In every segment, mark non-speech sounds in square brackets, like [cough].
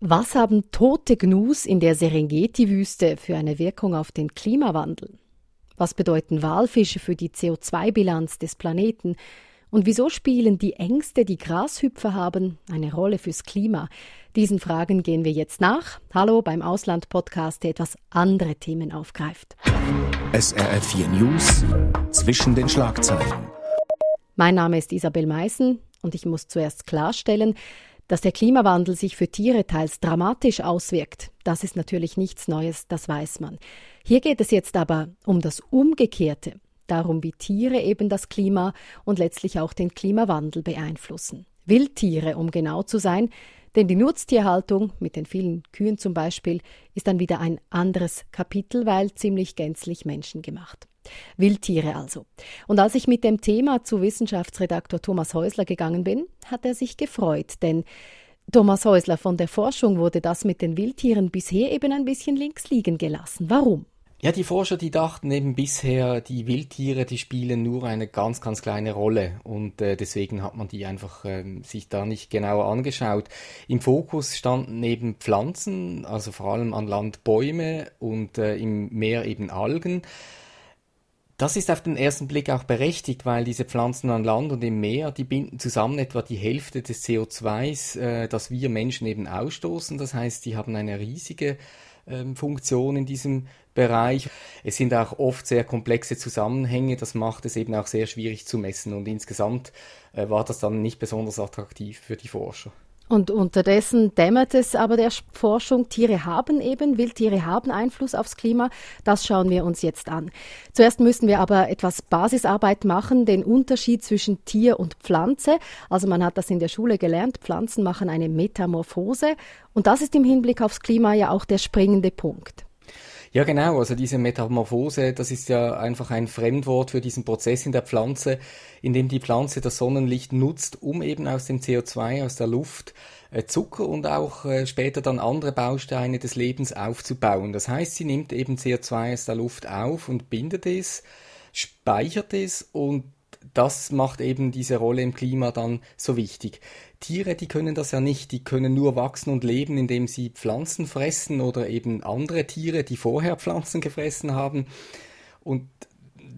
Was haben tote Gnus in der Serengeti-Wüste für eine Wirkung auf den Klimawandel? Was bedeuten Walfische für die CO2-Bilanz des Planeten? Und wieso spielen die Ängste, die Grashüpfer haben, eine Rolle fürs Klima? Diesen Fragen gehen wir jetzt nach. Hallo beim Ausland-Podcast, der etwas andere Themen aufgreift. SRF 4 News zwischen den Schlagzeilen. Mein Name ist Isabel Meissen und ich muss zuerst klarstellen, dass der Klimawandel sich für Tiere teils dramatisch auswirkt, das ist natürlich nichts Neues, das weiß man. Hier geht es jetzt aber um das Umgekehrte, darum, wie Tiere eben das Klima und letztlich auch den Klimawandel beeinflussen. Wildtiere, um genau zu sein, denn die Nutztierhaltung mit den vielen Kühen zum Beispiel ist dann wieder ein anderes Kapitel, weil ziemlich gänzlich menschengemacht. Wildtiere also. Und als ich mit dem Thema zu Wissenschaftsredaktor Thomas Häusler gegangen bin, hat er sich gefreut, denn Thomas Häusler von der Forschung wurde das mit den Wildtieren bisher eben ein bisschen links liegen gelassen. Warum? Ja, die Forscher, die dachten eben bisher, die Wildtiere, die spielen nur eine ganz, ganz kleine Rolle und äh, deswegen hat man die einfach äh, sich da nicht genauer angeschaut. Im Fokus standen eben Pflanzen, also vor allem an Land Bäume und äh, im Meer eben Algen. Das ist auf den ersten Blick auch berechtigt, weil diese Pflanzen an Land und im Meer, die binden zusammen etwa die Hälfte des CO2s, äh, das wir Menschen eben ausstoßen. Das heißt, die haben eine riesige ähm, Funktion in diesem Bereich. Es sind auch oft sehr komplexe Zusammenhänge, das macht es eben auch sehr schwierig zu messen und insgesamt äh, war das dann nicht besonders attraktiv für die Forscher. Und unterdessen dämmert es aber der Forschung, Tiere haben eben, Wildtiere haben Einfluss aufs Klima. Das schauen wir uns jetzt an. Zuerst müssen wir aber etwas Basisarbeit machen, den Unterschied zwischen Tier und Pflanze. Also man hat das in der Schule gelernt, Pflanzen machen eine Metamorphose. Und das ist im Hinblick aufs Klima ja auch der springende Punkt. Ja, genau. Also diese Metamorphose, das ist ja einfach ein Fremdwort für diesen Prozess in der Pflanze, in dem die Pflanze das Sonnenlicht nutzt, um eben aus dem CO2, aus der Luft, äh, Zucker und auch äh, später dann andere Bausteine des Lebens aufzubauen. Das heißt, sie nimmt eben CO2 aus der Luft auf und bindet es, speichert es und das macht eben diese Rolle im Klima dann so wichtig. Tiere, die können das ja nicht, die können nur wachsen und leben, indem sie Pflanzen fressen oder eben andere Tiere, die vorher Pflanzen gefressen haben. Und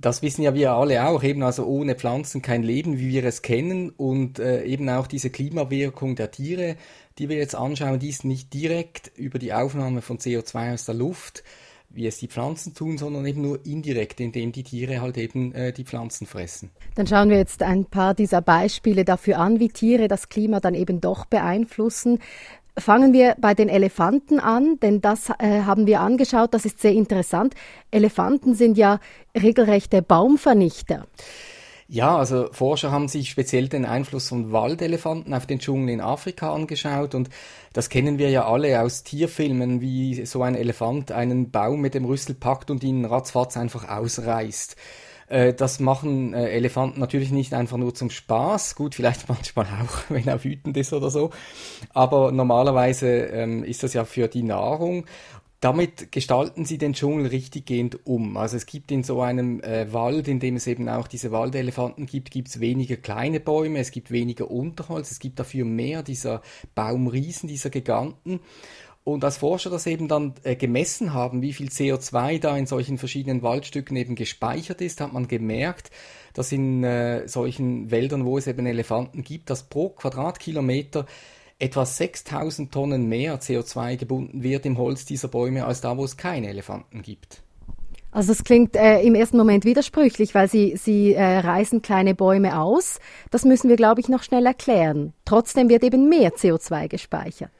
das wissen ja wir alle auch, eben also ohne Pflanzen kein Leben, wie wir es kennen und äh, eben auch diese Klimawirkung der Tiere, die wir jetzt anschauen, die ist nicht direkt über die Aufnahme von CO2 aus der Luft wie es die Pflanzen tun, sondern eben nur indirekt, indem die Tiere halt eben äh, die Pflanzen fressen. Dann schauen wir jetzt ein paar dieser Beispiele dafür an, wie Tiere das Klima dann eben doch beeinflussen. Fangen wir bei den Elefanten an, denn das äh, haben wir angeschaut, das ist sehr interessant. Elefanten sind ja regelrechte Baumvernichter. Ja, also Forscher haben sich speziell den Einfluss von Waldelefanten auf den Dschungel in Afrika angeschaut und das kennen wir ja alle aus Tierfilmen, wie so ein Elefant einen Baum mit dem Rüssel packt und ihn ratzfatz einfach ausreißt. Äh, das machen äh, Elefanten natürlich nicht einfach nur zum Spaß, gut, vielleicht [laughs] manchmal auch, wenn er wütend ist oder so, aber normalerweise ähm, ist das ja für die Nahrung damit gestalten sie den Dschungel richtiggehend um. Also es gibt in so einem äh, Wald, in dem es eben auch diese Waldelefanten gibt, gibt es weniger kleine Bäume, es gibt weniger Unterholz, es gibt dafür mehr dieser Baumriesen, dieser Giganten. Und als Forscher das eben dann äh, gemessen haben, wie viel CO2 da in solchen verschiedenen Waldstücken eben gespeichert ist, hat man gemerkt, dass in äh, solchen Wäldern, wo es eben Elefanten gibt, dass pro Quadratkilometer etwa 6000 Tonnen mehr CO2 gebunden wird im Holz dieser Bäume als da, wo es keine Elefanten gibt. Also es klingt äh, im ersten Moment widersprüchlich, weil sie, sie äh, reißen kleine Bäume aus. Das müssen wir, glaube ich, noch schnell erklären. Trotzdem wird eben mehr CO2 gespeichert.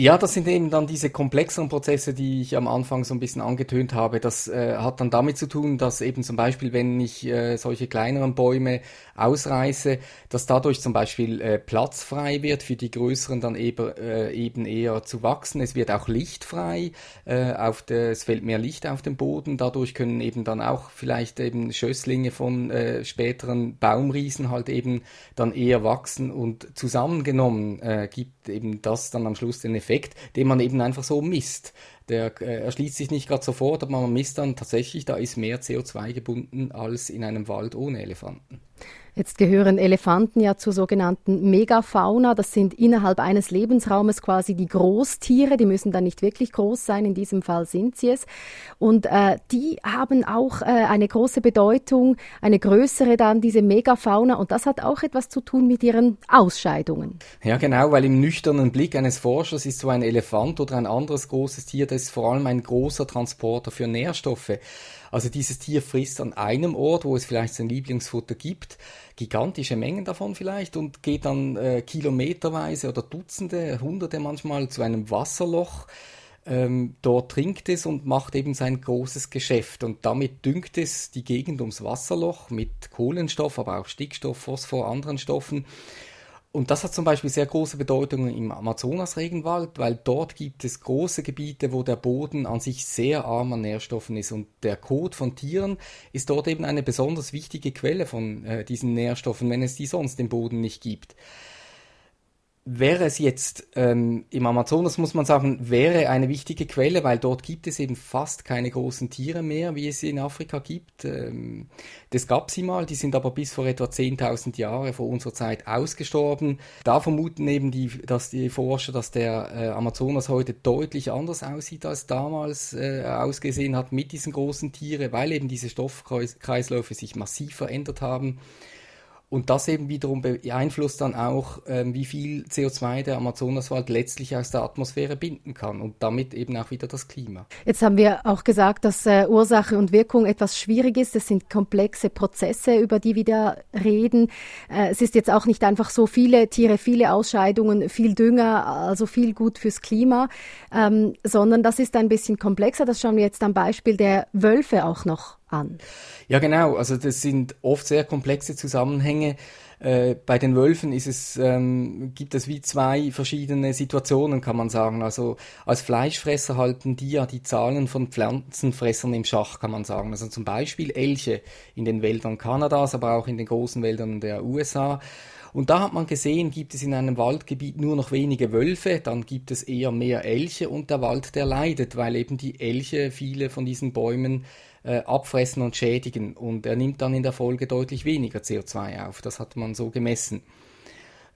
Ja, das sind eben dann diese komplexeren Prozesse, die ich am Anfang so ein bisschen angetönt habe. Das äh, hat dann damit zu tun, dass eben zum Beispiel, wenn ich äh, solche kleineren Bäume ausreiße, dass dadurch zum Beispiel äh, Platz frei wird für die größeren dann eben, äh, eben eher zu wachsen. Es wird auch Licht frei, äh, auf der, es fällt mehr Licht auf den Boden. Dadurch können eben dann auch vielleicht eben Schösslinge von äh, späteren Baumriesen halt eben dann eher wachsen und zusammengenommen gibt eben das dann am Schluss den Effekt Effekt, den man eben einfach so misst. Der äh, erschließt sich nicht gerade sofort, aber man misst dann tatsächlich, da ist mehr CO2 gebunden als in einem Wald ohne Elefanten. Jetzt gehören Elefanten ja zur sogenannten Megafauna. Das sind innerhalb eines Lebensraumes quasi die Großtiere. Die müssen dann nicht wirklich groß sein. In diesem Fall sind sie es. Und äh, die haben auch äh, eine große Bedeutung, eine größere dann, diese Megafauna. Und das hat auch etwas zu tun mit ihren Ausscheidungen. Ja, genau, weil im nüchternen Blick eines Forschers ist so ein Elefant oder ein anderes großes Tier, das ist vor allem ein großer Transporter für Nährstoffe. Also dieses Tier frisst an einem Ort, wo es vielleicht sein Lieblingsfutter gibt, gigantische Mengen davon vielleicht und geht dann äh, kilometerweise oder Dutzende, Hunderte manchmal zu einem Wasserloch. Ähm, dort trinkt es und macht eben sein großes Geschäft. Und damit düngt es die Gegend ums Wasserloch mit Kohlenstoff, aber auch Stickstoff, Phosphor, anderen Stoffen. Und das hat zum Beispiel sehr große Bedeutung im Amazonas-Regenwald, weil dort gibt es große Gebiete, wo der Boden an sich sehr arm an Nährstoffen ist. Und der Kot von Tieren ist dort eben eine besonders wichtige Quelle von äh, diesen Nährstoffen, wenn es die sonst im Boden nicht gibt wäre es jetzt ähm, im Amazonas, muss man sagen, wäre eine wichtige Quelle, weil dort gibt es eben fast keine großen Tiere mehr, wie es sie in Afrika gibt. Ähm, das gab sie mal, die sind aber bis vor etwa 10.000 Jahre vor unserer Zeit ausgestorben. Da vermuten eben die, dass die Forscher, dass der äh, Amazonas heute deutlich anders aussieht als damals äh, ausgesehen hat mit diesen großen Tieren, weil eben diese Stoffkreisläufe sich massiv verändert haben. Und das eben wiederum beeinflusst dann auch, ähm, wie viel CO2 der Amazonaswald letztlich aus der Atmosphäre binden kann und damit eben auch wieder das Klima. Jetzt haben wir auch gesagt, dass äh, Ursache und Wirkung etwas schwierig ist. Es sind komplexe Prozesse, über die wir da reden. Äh, es ist jetzt auch nicht einfach so viele Tiere, viele Ausscheidungen, viel Dünger, also viel gut fürs Klima, ähm, sondern das ist ein bisschen komplexer. Das schauen wir jetzt am Beispiel der Wölfe auch noch an. Ja, genau. Also das sind oft sehr komplexe Zusammenhänge. Äh, bei den Wölfen ist es, ähm, gibt es wie zwei verschiedene Situationen, kann man sagen. Also als Fleischfresser halten die ja die Zahlen von Pflanzenfressern im Schach, kann man sagen. Also zum Beispiel Elche in den Wäldern Kanadas, aber auch in den großen Wäldern der USA. Und da hat man gesehen, gibt es in einem Waldgebiet nur noch wenige Wölfe, dann gibt es eher mehr Elche und der Wald, der leidet, weil eben die Elche viele von diesen Bäumen äh, abfressen und schädigen. Und er nimmt dann in der Folge deutlich weniger CO2 auf. Das hat man so gemessen.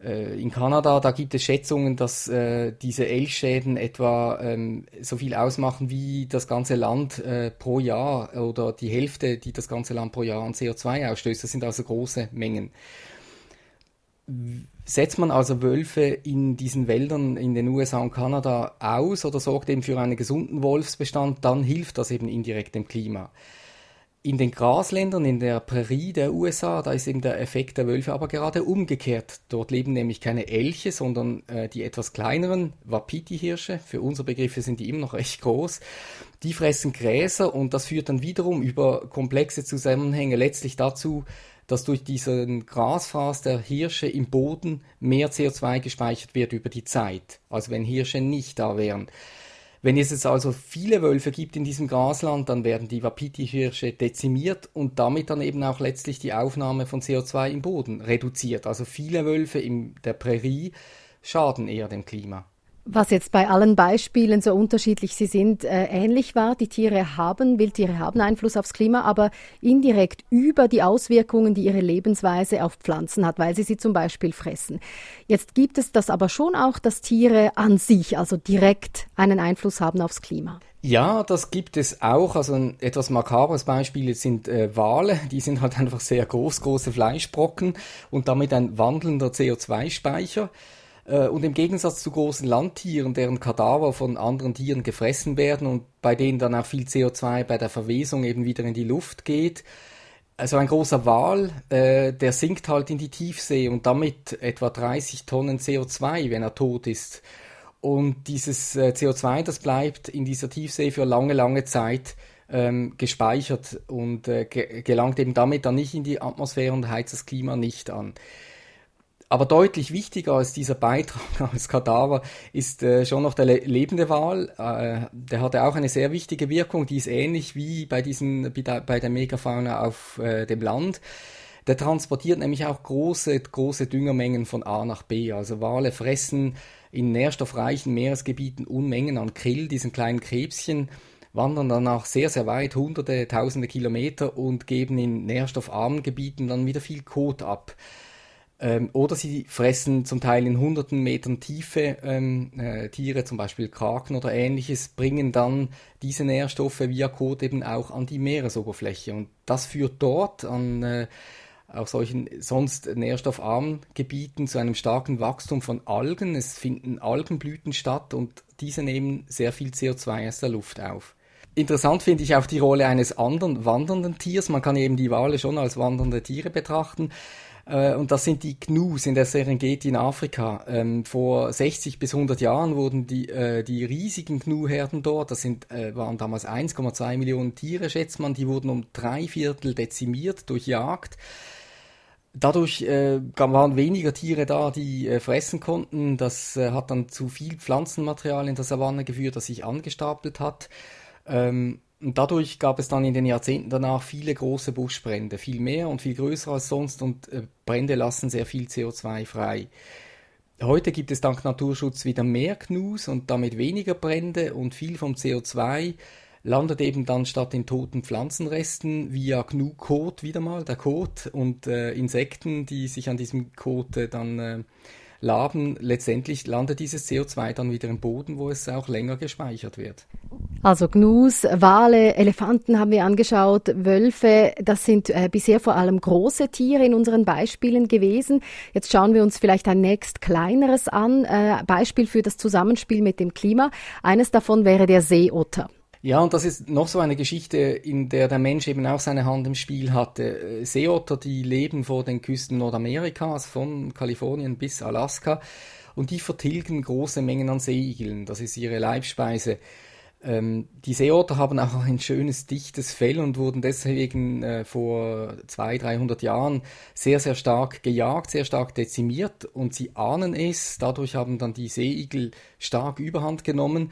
Äh, in Kanada, da gibt es Schätzungen, dass äh, diese Elchschäden etwa ähm, so viel ausmachen wie das ganze Land äh, pro Jahr oder die Hälfte, die das ganze Land pro Jahr an CO2 ausstößt. Das sind also große Mengen. Setzt man also Wölfe in diesen Wäldern in den USA und Kanada aus oder sorgt eben für einen gesunden Wolfsbestand, dann hilft das eben indirekt dem Klima. In den Grasländern, in der Prärie der USA, da ist eben der Effekt der Wölfe aber gerade umgekehrt. Dort leben nämlich keine Elche, sondern äh, die etwas kleineren Wapiti-Hirsche. Für unsere Begriffe sind die immer noch recht groß. Die fressen Gräser und das führt dann wiederum über komplexe Zusammenhänge letztlich dazu, dass durch diesen Grasfraß der Hirsche im Boden mehr CO2 gespeichert wird über die Zeit, als wenn Hirsche nicht da wären. Wenn es jetzt also viele Wölfe gibt in diesem Grasland, dann werden die Wapiti-Hirsche dezimiert und damit dann eben auch letztlich die Aufnahme von CO2 im Boden reduziert. Also viele Wölfe in der Prärie schaden eher dem Klima. Was jetzt bei allen Beispielen, so unterschiedlich sie sind, äh, ähnlich war. Die Tiere haben, Wildtiere haben Einfluss aufs Klima, aber indirekt über die Auswirkungen, die ihre Lebensweise auf Pflanzen hat, weil sie sie zum Beispiel fressen. Jetzt gibt es das aber schon auch, dass Tiere an sich, also direkt einen Einfluss haben aufs Klima. Ja, das gibt es auch. Also ein etwas makabres Beispiel sind äh, Wale. Die sind halt einfach sehr groß, große Fleischbrocken und damit ein wandelnder CO2-Speicher. Äh, und im Gegensatz zu großen Landtieren, deren Kadaver von anderen Tieren gefressen werden und bei denen dann auch viel CO2 bei der Verwesung eben wieder in die Luft geht, also ein großer Wal, äh, der sinkt halt in die Tiefsee und damit etwa 30 Tonnen CO2, wenn er tot ist. Und dieses äh, CO2, das bleibt in dieser Tiefsee für lange, lange Zeit ähm, gespeichert und ge gelangt eben damit dann nicht in die Atmosphäre und heizt das Klima nicht an. Aber deutlich wichtiger als dieser Beitrag [laughs] als Kadaver ist äh, schon noch der le lebende Wal. Äh, der hatte auch eine sehr wichtige Wirkung, die ist ähnlich wie bei, diesen, bei der Megafauna auf äh, dem Land. Der transportiert nämlich auch große, große Düngermengen von A nach B. Also Wale fressen in nährstoffreichen Meeresgebieten Unmengen an Krill, diesen kleinen Krebschen, wandern danach sehr, sehr weit, hunderte, tausende Kilometer und geben in nährstoffarmen Gebieten dann wieder viel Kot ab. Ähm, oder sie fressen zum Teil in hunderten Metern Tiefe ähm, äh, Tiere, zum Beispiel Kraken oder ähnliches, bringen dann diese Nährstoffe via Kot eben auch an die Meeresoberfläche. Und das führt dort an äh, auch solchen sonst nährstoffarmen Gebieten zu einem starken Wachstum von Algen. Es finden Algenblüten statt und diese nehmen sehr viel CO2 aus der Luft auf. Interessant finde ich auch die Rolle eines anderen wandernden Tiers. Man kann eben die Wale schon als wandernde Tiere betrachten. Äh, und das sind die Gnus in der Serengeti in Afrika. Ähm, vor 60 bis 100 Jahren wurden die, äh, die riesigen Gnu-Herden dort, das sind, äh, waren damals 1,2 Millionen Tiere, schätzt man, die wurden um drei Viertel dezimiert durch Jagd. Dadurch äh, waren weniger Tiere da, die äh, fressen konnten. Das äh, hat dann zu viel Pflanzenmaterial in der Savanne geführt, das sich angestapelt hat. Ähm, und dadurch gab es dann in den Jahrzehnten danach viele große Buschbrände, viel mehr und viel größer als sonst und äh, Brände lassen sehr viel CO2 frei. Heute gibt es dank Naturschutz wieder mehr Gnus und damit weniger Brände und viel vom CO2 landet eben dann statt in toten Pflanzenresten via Gnu-Kot wieder mal, der Kot und äh, Insekten, die sich an diesem Kot äh, dann äh, laben. Letztendlich landet dieses CO2 dann wieder im Boden, wo es auch länger gespeichert wird. Also Gnus, Wale, Elefanten haben wir angeschaut, Wölfe, das sind äh, bisher vor allem große Tiere in unseren Beispielen gewesen. Jetzt schauen wir uns vielleicht ein nächst kleineres an, äh, Beispiel für das Zusammenspiel mit dem Klima. Eines davon wäre der Seeotter. Ja, und das ist noch so eine Geschichte, in der der Mensch eben auch seine Hand im Spiel hatte. Äh, Seeotter, die leben vor den Küsten Nordamerikas, von Kalifornien bis Alaska, und die vertilgen große Mengen an Seeigeln. Das ist ihre Leibspeise. Ähm, die Seeotter haben auch ein schönes, dichtes Fell und wurden deswegen äh, vor 200, 300 Jahren sehr, sehr stark gejagt, sehr stark dezimiert und sie ahnen es. Dadurch haben dann die Seeigel stark Überhand genommen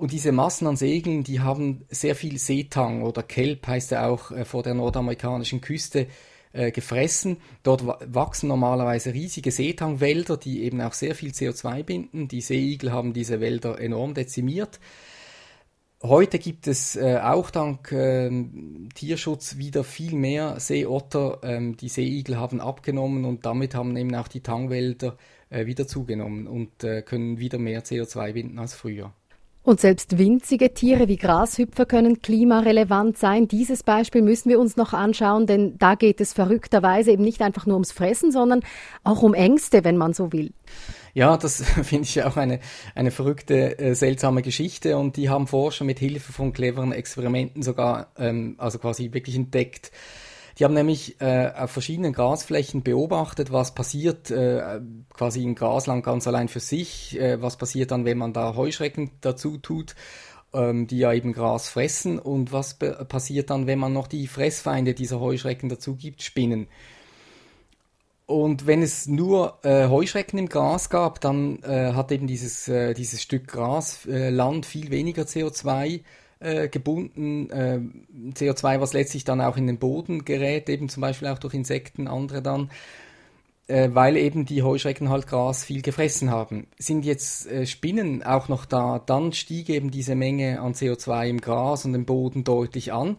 und diese Massen an Segeln, die haben sehr viel Seetang oder Kelp heißt er auch äh, vor der nordamerikanischen Küste äh, gefressen. Dort wachsen normalerweise riesige Seetangwälder, die eben auch sehr viel CO2 binden. Die Seeigel haben diese Wälder enorm dezimiert. Heute gibt es äh, auch dank äh, Tierschutz wieder viel mehr Seeotter. Ähm, die Seeigel haben abgenommen und damit haben eben auch die Tangwälder äh, wieder zugenommen und äh, können wieder mehr CO2 binden als früher. Und selbst winzige Tiere wie Grashüpfer können klimarelevant sein. Dieses Beispiel müssen wir uns noch anschauen, denn da geht es verrückterweise eben nicht einfach nur ums Fressen, sondern auch um Ängste, wenn man so will. Ja, das [laughs] finde ich auch eine, eine verrückte, äh, seltsame Geschichte und die haben Forscher mit Hilfe von cleveren Experimenten sogar, ähm, also quasi wirklich entdeckt, die haben nämlich äh, auf verschiedenen Grasflächen beobachtet, was passiert äh, quasi im Grasland ganz allein für sich, äh, was passiert dann, wenn man da Heuschrecken dazu tut, ähm, die ja eben Gras fressen und was passiert dann, wenn man noch die Fressfeinde dieser Heuschrecken dazu gibt, Spinnen. Und wenn es nur äh, Heuschrecken im Gras gab, dann äh, hat eben dieses, äh, dieses Stück Grasland viel weniger CO2 äh, gebunden, äh, CO2, was letztlich dann auch in den Boden gerät, eben zum Beispiel auch durch Insekten, andere dann, äh, weil eben die Heuschrecken halt Gras viel gefressen haben. Sind jetzt äh, Spinnen auch noch da, dann stieg eben diese Menge an CO2 im Gras und im Boden deutlich an.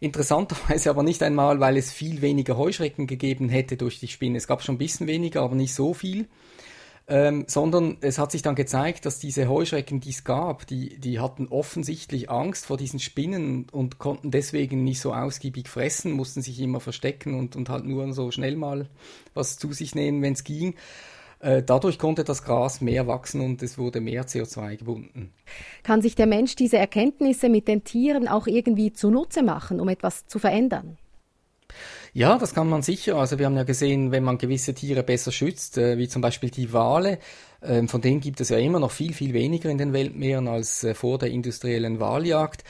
Interessanterweise aber nicht einmal, weil es viel weniger Heuschrecken gegeben hätte durch die Spinnen. Es gab schon ein bisschen weniger, aber nicht so viel ähm, sondern es hat sich dann gezeigt, dass diese Heuschrecken, die es gab, die, die hatten offensichtlich Angst vor diesen Spinnen und konnten deswegen nicht so ausgiebig fressen, mussten sich immer verstecken und, und halt nur so schnell mal was zu sich nehmen, wenn es ging. Äh, dadurch konnte das Gras mehr wachsen und es wurde mehr CO2 gebunden. Kann sich der Mensch diese Erkenntnisse mit den Tieren auch irgendwie zunutze machen, um etwas zu verändern? Ja, das kann man sicher. Also wir haben ja gesehen, wenn man gewisse Tiere besser schützt, äh, wie zum Beispiel die Wale, äh, von denen gibt es ja immer noch viel, viel weniger in den Weltmeeren als äh, vor der industriellen Waljagd,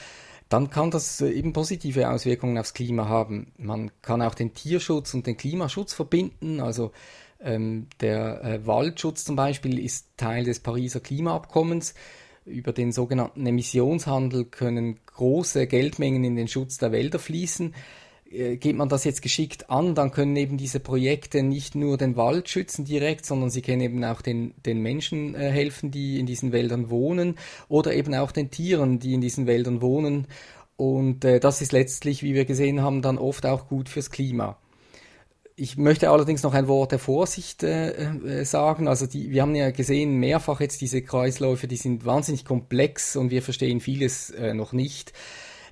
dann kann das eben positive Auswirkungen aufs Klima haben. Man kann auch den Tierschutz und den Klimaschutz verbinden. Also ähm, der äh, Waldschutz zum Beispiel ist Teil des Pariser Klimaabkommens. Über den sogenannten Emissionshandel können große Geldmengen in den Schutz der Wälder fließen. äh, geht man das jetzt geschickt an, dann können eben diese Projekte nicht nur den Wald schützen direkt, sondern sie können eben auch den, den Menschen äh, helfen, die in diesen Wäldern wohnen oder eben auch den Tieren, die in diesen Wäldern wohnen. Und äh, das ist letztlich, wie wir gesehen haben, dann oft auch gut fürs Klima. Ich möchte allerdings noch ein Wort der Vorsicht äh, äh, sagen. Also die, wir haben ja gesehen mehrfach jetzt diese Kreisläufe, die sind wahnsinnig komplex und wir verstehen vieles äh, noch nicht.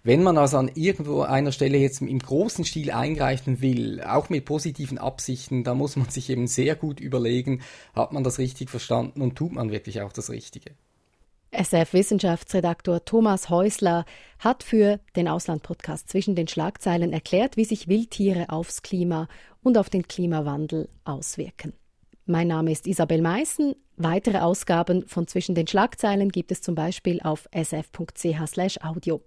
Wenn man also an irgendwo einer Stelle jetzt im großen Stil eingreifen will, auch mit positiven Absichten, da muss man sich eben sehr gut überlegen, hat man das richtig verstanden und tut man wirklich auch das Richtige. SF-Wissenschaftsredaktor Thomas Häusler hat für den Ausland-Podcast zwischen den Schlagzeilen erklärt, wie sich Wildtiere aufs Klima und auf den Klimawandel auswirken. Mein Name ist Isabel Meissen. Weitere Ausgaben von Zwischen den Schlagzeilen gibt es zum Beispiel auf sf.ch/audio.